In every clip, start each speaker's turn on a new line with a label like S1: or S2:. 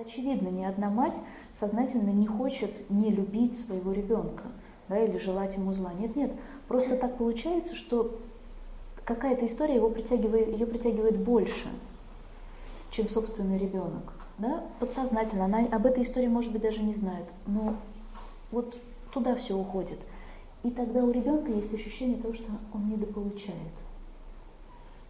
S1: очевидно, ни одна мать сознательно не хочет не любить своего ребенка да, или желать ему зла. Нет, нет, просто так получается, что какая-то история его притягивает, ее притягивает больше, чем собственный ребенок. Да? Подсознательно, она об этой истории, может быть, даже не знает, но вот туда все уходит. И тогда у ребенка есть ощущение того, что он недополучает.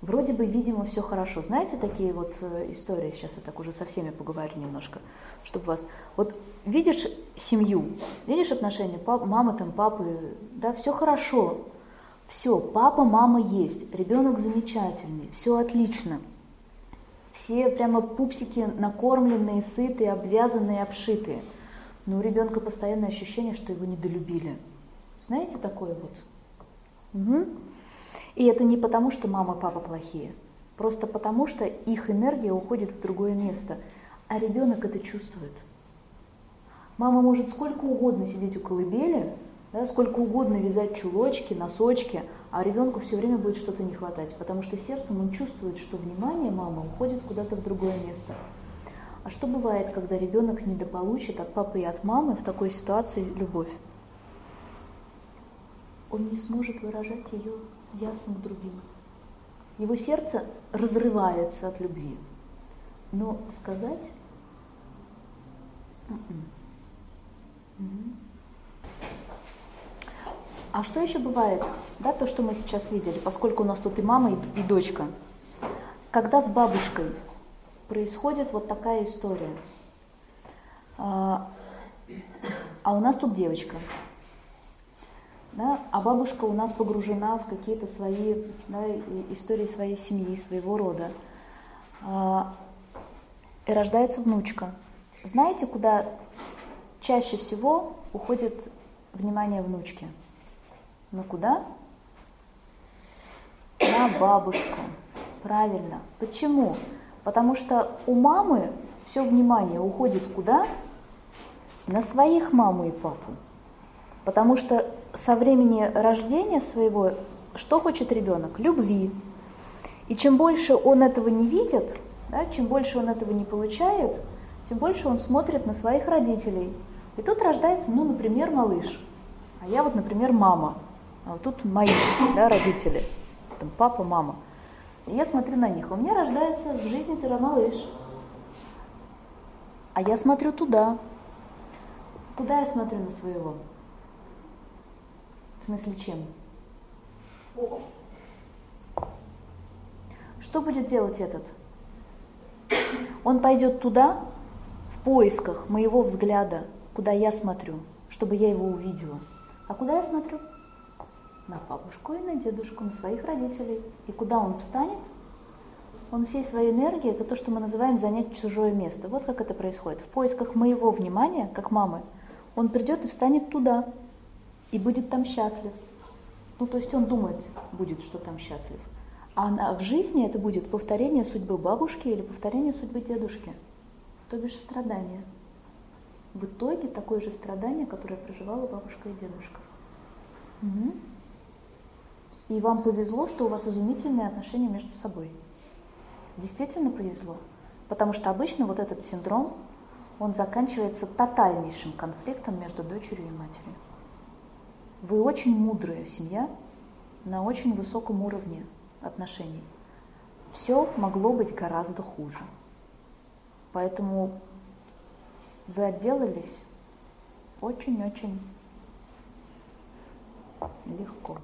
S1: Вроде бы, видимо, все хорошо. Знаете такие вот э, истории, сейчас я так уже со всеми поговорю немножко, чтобы вас... Вот видишь семью, видишь отношения пап, мамы, там, папы, да, все хорошо, все, папа, мама есть, ребенок замечательный, все отлично. Все прямо пупсики накормленные, сытые, обвязанные, обшитые. Но у ребенка постоянное ощущение, что его недолюбили. Знаете такое вот? Угу. И это не потому, что мама и папа плохие, просто потому, что их энергия уходит в другое место, а ребенок это чувствует. Мама может сколько угодно сидеть у колыбели, да, сколько угодно вязать чулочки, носочки, а ребенку все время будет что-то не хватать, потому что сердцем он чувствует, что внимание мамы уходит куда-то в другое место. А что бывает, когда ребенок недополучит от папы и от мамы в такой ситуации любовь? Он не сможет выражать ее ясно к другим. Его сердце разрывается от любви. Но сказать... М-м. А что еще бывает? Да, то, что мы сейчас видели, поскольку у нас тут и мама, и, и дочка. Когда с бабушкой происходит вот такая история, а, а у нас тут девочка, да, а бабушка у нас погружена в какие-то свои да, истории своей семьи, своего рода. А, и рождается внучка. Знаете, куда чаще всего уходит внимание внучки? На куда? На бабушку. Правильно. Почему? Потому что у мамы все внимание уходит куда? На своих маму и папу. Потому что со времени рождения своего что хочет ребенок? Любви. И чем больше он этого не видит, да, чем больше он этого не получает, тем больше он смотрит на своих родителей. И тут рождается, ну, например, малыш. А я вот, например, мама. А вот тут мои да, родители. Там папа, мама. И я смотрю на них. У меня рождается в жизни ты малыш. А я смотрю туда. Куда я смотрю на своего? В смысле чем? Что будет делать этот? Он пойдет туда, в поисках моего взгляда, куда я смотрю, чтобы я его увидела. А куда я смотрю? На бабушку и на дедушку, на своих родителей. И куда он встанет? Он всей своей энергией, это то, что мы называем занять чужое место. Вот как это происходит. В поисках моего внимания, как мамы, он придет и встанет туда, и будет там счастлив. Ну, то есть он думает, будет, что там счастлив. А в жизни это будет повторение судьбы бабушки или повторение судьбы дедушки. То бишь страдание. В итоге такое же страдание, которое проживала бабушка и дедушка. Угу. И вам повезло, что у вас изумительные отношения между собой. Действительно повезло. Потому что обычно вот этот синдром, он заканчивается тотальнейшим конфликтом между дочерью и матерью. Вы очень мудрая семья на очень высоком уровне отношений. Все могло быть гораздо хуже. Поэтому вы отделались очень-очень легко.